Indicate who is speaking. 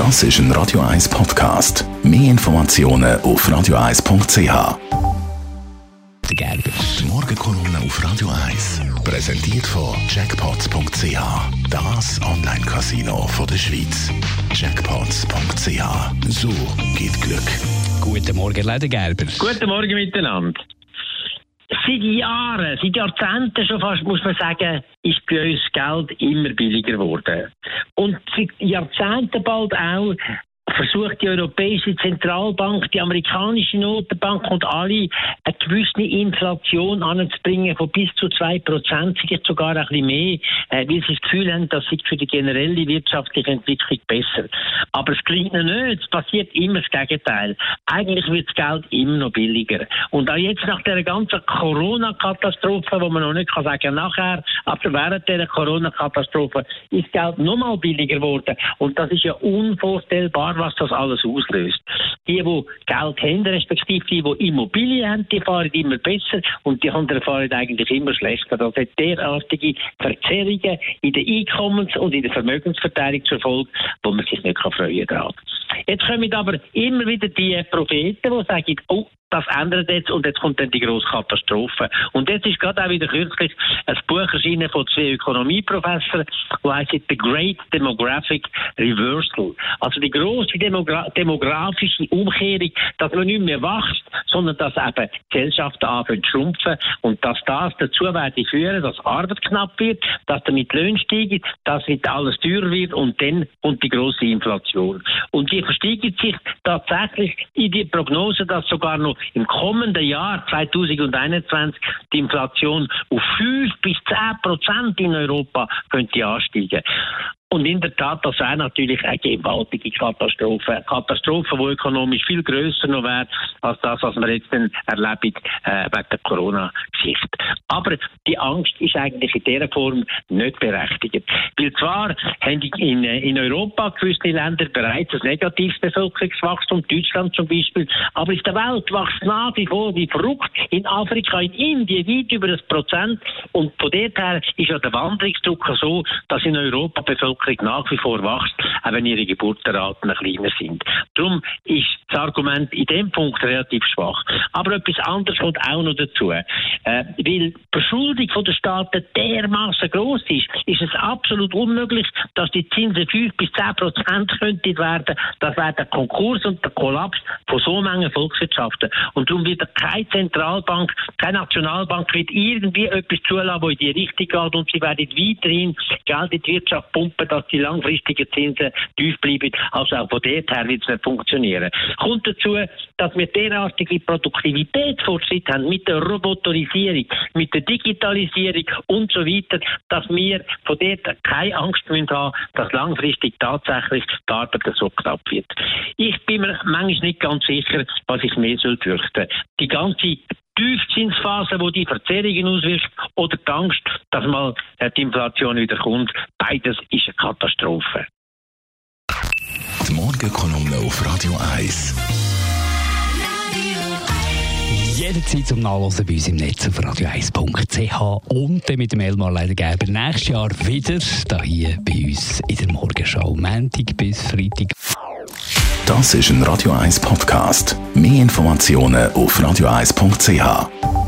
Speaker 1: Das ist ein Radio 1 Podcast. Mehr Informationen auf radio1.ch.
Speaker 2: Der Gerber.
Speaker 1: Die Morgenkolumne auf Radio 1 präsentiert von Jackpots.ch. Das Online-Casino der Schweiz. Jackpots.ch. So geht Glück.
Speaker 2: Guten Morgen, Leder Gerber.
Speaker 3: Guten Morgen miteinander. Seit Jahren, seit Jahrzehnten schon fast, muss man sagen, ist bei uns Geld immer billiger geworden. Und seit Jahrzehnten bald auch versucht die Europäische Zentralbank, die amerikanische Notenbank und alle eine gewisse Inflation anzubringen von bis zu 2%, vielleicht sogar ein bisschen mehr, äh, weil sie das Gefühl haben, das ist für die generelle wirtschaftliche Entwicklung besser. Aber es klingt noch nicht, es passiert immer das Gegenteil. Eigentlich wird das Geld immer noch billiger. Und auch jetzt nach der ganzen Corona-Katastrophe, wo man noch nicht kann sagen nachher, aber während der Corona-Katastrophe ist das Geld noch mal billiger geworden. Und das ist ja unvorstellbar, was das alles auslöst. Die, die Geld haben, respektive die, die Immobilien haben, die fahren immer besser und die anderen fahren eigentlich immer schlechter. Das hat derartige Verzerrungen in der Einkommens- und in der Vermögensverteilung zur Folge, wo man sich nicht freuen kann. Jetzt kommen aber immer wieder die Propheten, die sagen, oh, das ändert jetzt und jetzt kommt dann die grosse Katastrophe. Und jetzt ist gerade auch wieder kürzlich ein Buch erschienen von zwei Ökonomieprofessoren, das heißt The Great Demographic Reversal. Also die grosse Demogra demografische Umkehrung, dass man nicht mehr wächst, sondern dass eben Gesellschaften anfangen zu schrumpfen und dass das dazu werde führen, dass Arbeit knapp wird, dass damit Löhne steigen, dass nicht alles teurer wird und dann kommt die grosse Inflation. Und die versteigert sich tatsächlich in die Prognose, dass sogar noch im kommenden Jahr 2021 die Inflation auf 5 bis 10 Prozent in Europa könnte ansteigen. Und in der Tat, das wäre natürlich eine gewaltige Katastrophe. Eine Katastrophe, die ökonomisch viel grösser noch wäre, als das, was wir jetzt erleben äh, wegen der Corona-Geschichte. Aber die Angst ist eigentlich in dieser Form nicht berechtigt. Weil zwar haben in, in Europa gewisse Länder bereits ein negatives Bevölkerungswachstum, Deutschland zum Beispiel, aber in der Welt wächst nach wie vor wie verrückt. In Afrika, in Indien weit über das Prozent. Und von dort her ist ja der Wanderungsdruck so, dass in Europa Bevölkerung Bevölkerung nach wie vor wächst, auch wenn ihre Geburtenraten kleiner sind. Darum ist das Argument in dem Punkt relativ schwach. Aber etwas anderes kommt auch noch dazu. Äh, weil die Verschuldung der Staaten dermaßen groß ist, ist es absolut unmöglich, dass die Zinsen 5 bis 10 Prozent könnten werden. Das wäre der Konkurs und der Kollaps von so manchen Volkswirtschaften. Und darum wird keine Zentralbank, keine Nationalbank wird irgendwie etwas zulassen, was in die Richtung geht und sie werden weiterhin Geld in die Wirtschaft pumpen, dass die langfristigen Zinsen tief bleiben. Also auch von dort her wird es nicht funktionieren. Kommt dazu, dass wir derartige Produktivitätsfortschritt haben mit der Roboterisierung, mit der Digitalisierung und so weiter, dass wir von dort keine Angst müssen haben, dass langfristig tatsächlich die Arbeit so knapp wird. Ich bin mir manchmal nicht ganz sicher, was ich mehr soll fürchten. Die ganze Tiefzinsphase, wo die Verzerrungen auswirkt, oder die Angst, dass mal die Inflation wieder kommt. Beides ist eine Katastrophe.
Speaker 1: Die Morgenkolumne auf Radio 1.
Speaker 2: Jederzeit zum Nachlesen bei uns im Netz auf radio1.ch und dann mit dem Elmar Leidergeber nächstes Jahr wieder hier bei uns in der Morgenschau. Montag bis Freitag.
Speaker 1: Das ist ein Radio 1 Podcast. Mehr Informationen auf radio1.ch.